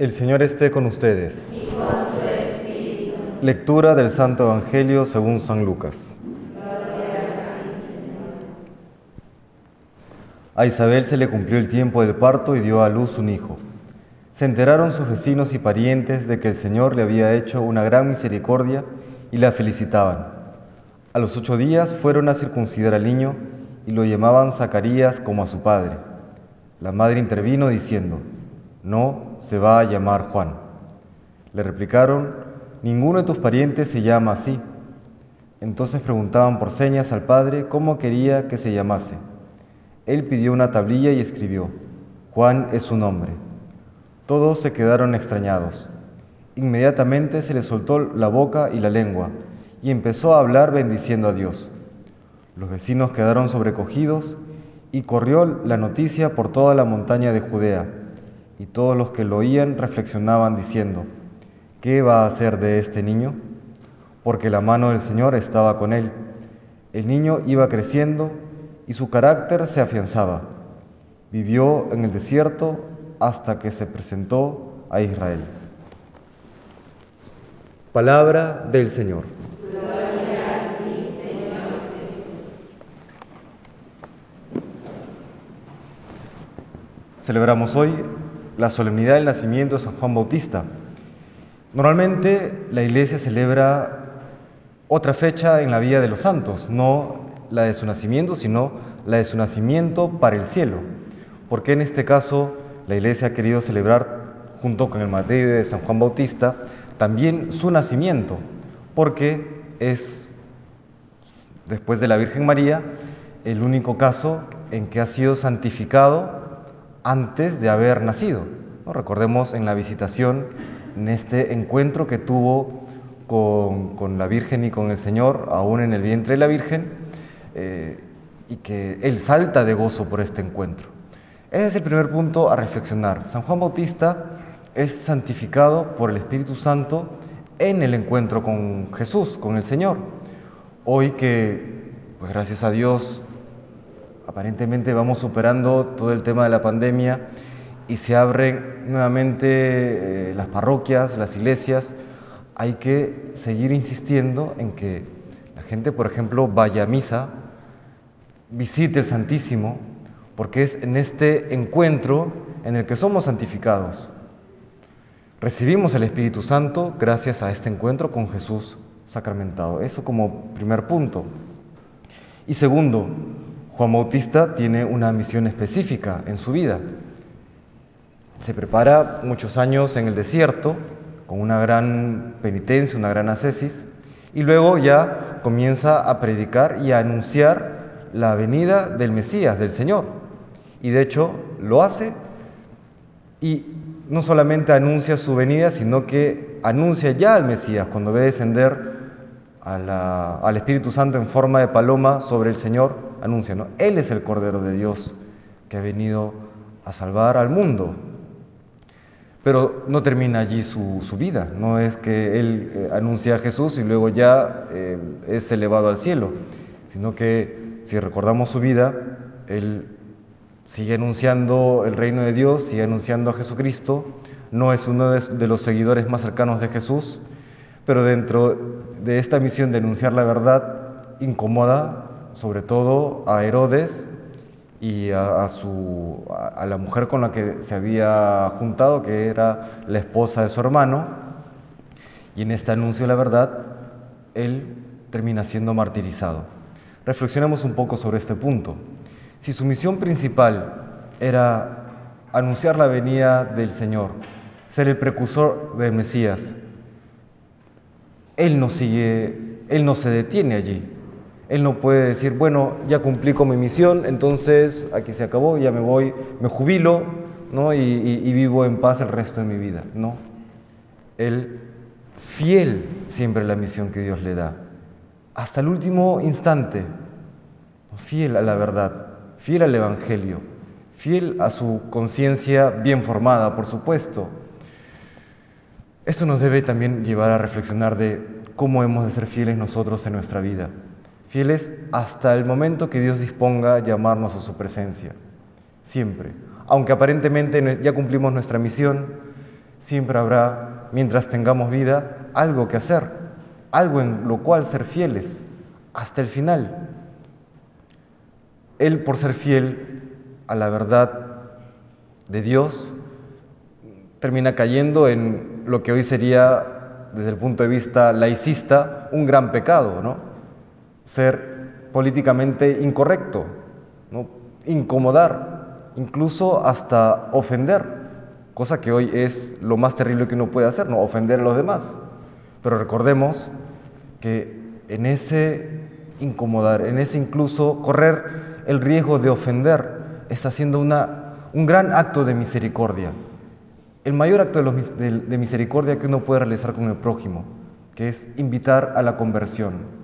El Señor esté con ustedes. Lectura del Santo Evangelio según San Lucas. A Isabel se le cumplió el tiempo del parto y dio a luz un hijo. Se enteraron sus vecinos y parientes de que el Señor le había hecho una gran misericordia y la felicitaban. A los ocho días fueron a circuncidar al niño y lo llamaban Zacarías como a su padre. La madre intervino diciendo, no se va a llamar Juan. Le replicaron, ninguno de tus parientes se llama así. Entonces preguntaban por señas al padre cómo quería que se llamase. Él pidió una tablilla y escribió, Juan es su nombre. Todos se quedaron extrañados. Inmediatamente se le soltó la boca y la lengua y empezó a hablar bendiciendo a Dios. Los vecinos quedaron sobrecogidos y corrió la noticia por toda la montaña de Judea y todos los que lo oían reflexionaban diciendo, ¿qué va a hacer de este niño? Porque la mano del Señor estaba con él. El niño iba creciendo y su carácter se afianzaba. Vivió en el desierto hasta que se presentó a Israel. Palabra del Señor. Celebramos hoy la solemnidad del nacimiento de San Juan Bautista. Normalmente la iglesia celebra otra fecha en la vida de los santos, no la de su nacimiento, sino la de su nacimiento para el cielo. Porque en este caso la iglesia ha querido celebrar, junto con el Mateo de San Juan Bautista, también su nacimiento, porque es, después de la Virgen María, el único caso en que ha sido santificado antes de haber nacido. Recordemos en la visitación, en este encuentro que tuvo con, con, la Virgen y con el Señor, aún en el vientre de la Virgen, eh, y que Él salta de gozo por este encuentro. Ese es el primer punto a reflexionar. San Juan Bautista es santificado por el Espíritu Santo en el encuentro con Jesús, con el Señor. Hoy que, pues gracias a Dios, aparentemente vamos superando todo el tema de la pandemia y se abren nuevamente eh, las parroquias, las iglesias, hay que seguir insistiendo en que la gente, por ejemplo, vaya a misa, visite el Santísimo, porque es en este encuentro en el que somos santificados. Recibimos el Espíritu Santo gracias a este encuentro con Jesús sacramentado. Eso como primer punto. Y segundo, Juan Bautista tiene una misión específica en su vida. Se prepara muchos años en el desierto con una gran penitencia, una gran ascesis, y luego ya comienza a predicar y a anunciar la venida del Mesías, del Señor. Y de hecho lo hace y no solamente anuncia su venida, sino que anuncia ya al Mesías cuando ve descender a al Espíritu Santo en forma de paloma sobre el Señor, anuncia, ¿no? Él es el Cordero de Dios que ha venido a salvar al mundo. Pero no termina allí su, su vida, no es que Él eh, anuncia a Jesús y luego ya eh, es elevado al cielo, sino que si recordamos su vida, Él sigue anunciando el reino de Dios, sigue anunciando a Jesucristo, no es uno de, de los seguidores más cercanos de Jesús, pero dentro de esta misión de anunciar la verdad incomoda sobre todo a Herodes y a, su, a, la mujer con la que se había juntado, que era la esposa de su hermano, y en este anuncio la verdad, él termina siendo martirizado. Reflexionemos un poco sobre este punto. Si su misión principal era anunciar la venida del Señor, ser el precursor del Mesías, él no sigue, él no se detiene allí. Él no puede decir, bueno, ya cumplí con mi misión, entonces aquí se acabó, ya me voy, me jubilo, ¿no? Y, y, y vivo en paz el resto de mi vida. No. Él fiel siempre a la misión que Dios le da, hasta el último instante, fiel a la verdad, fiel al Evangelio, fiel a su conciencia bien formada, por supuesto, esto nos debe también llevar a reflexionar de cómo hemos de ser fieles nosotros en nuestra vida. Fieles hasta el momento que Dios disponga llamarnos a su presencia. Siempre. Aunque aparentemente ya cumplimos nuestra misión, siempre habrá, mientras tengamos vida, algo que hacer, algo en lo cual ser fieles hasta el final. Él, por ser fiel a la verdad de Dios, termina cayendo en lo que hoy sería, desde el punto de vista laicista, un gran pecado, ¿no? Ser políticamente incorrecto, ¿no? incomodar, incluso hasta ofender, cosa que hoy es lo más terrible que uno puede hacer, no ofender a los demás. Pero recordemos que en ese incomodar, en ese incluso correr el riesgo de ofender, está haciendo una, un gran acto de misericordia. El mayor acto de, de misericordia que uno puede realizar con el prójimo, que es invitar a la conversión.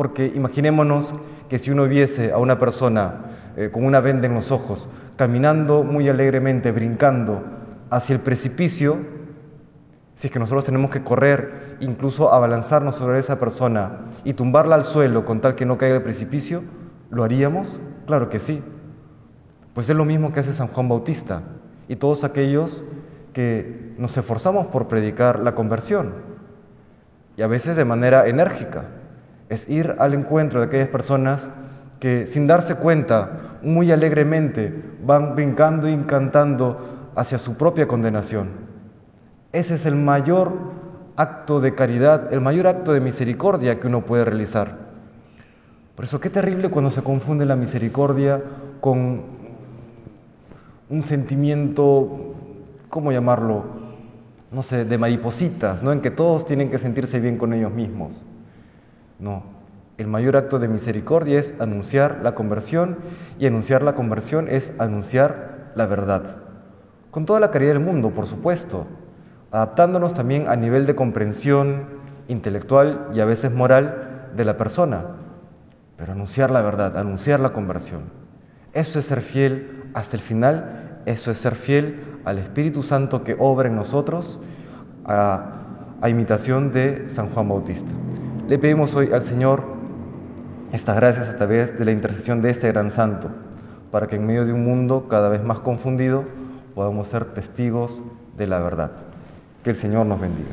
Porque imaginémonos que si uno viese a una persona eh, con una venda en los ojos, caminando muy alegremente, brincando hacia el precipicio, si es que nosotros tenemos que correr, incluso abalanzarnos sobre esa persona y tumbarla al suelo con tal que no caiga el precipicio, ¿lo haríamos? Claro que sí. Pues es lo mismo que hace San Juan Bautista y todos aquellos que nos esforzamos por predicar la conversión y a veces de manera enérgica. Es ir al encuentro de aquellas personas que sin darse cuenta, muy alegremente, van brincando y cantando hacia su propia condenación. Ese es el mayor acto de caridad, el mayor acto de misericordia que uno puede realizar. Por eso qué terrible cuando se confunde la misericordia con un sentimiento, ¿cómo llamarlo? No sé, de maripositas, ¿no? En que todos tienen que sentirse bien con ellos mismos. No, el mayor acto de misericordia es anunciar la conversión y anunciar la conversión es anunciar la verdad. Con toda la caridad del mundo, por supuesto, adaptándonos también a nivel de comprensión intelectual y a veces moral de la persona, pero anunciar la verdad, anunciar la conversión. Eso es ser fiel hasta el final, eso es ser fiel al Espíritu Santo que obra en nosotros a, a imitación de San Juan Bautista. Le pedimos hoy al Señor estas gracias a través de la intercesión de este gran santo, para que en medio de un mundo cada vez más confundido podamos ser testigos de la verdad. Que el Señor nos bendiga.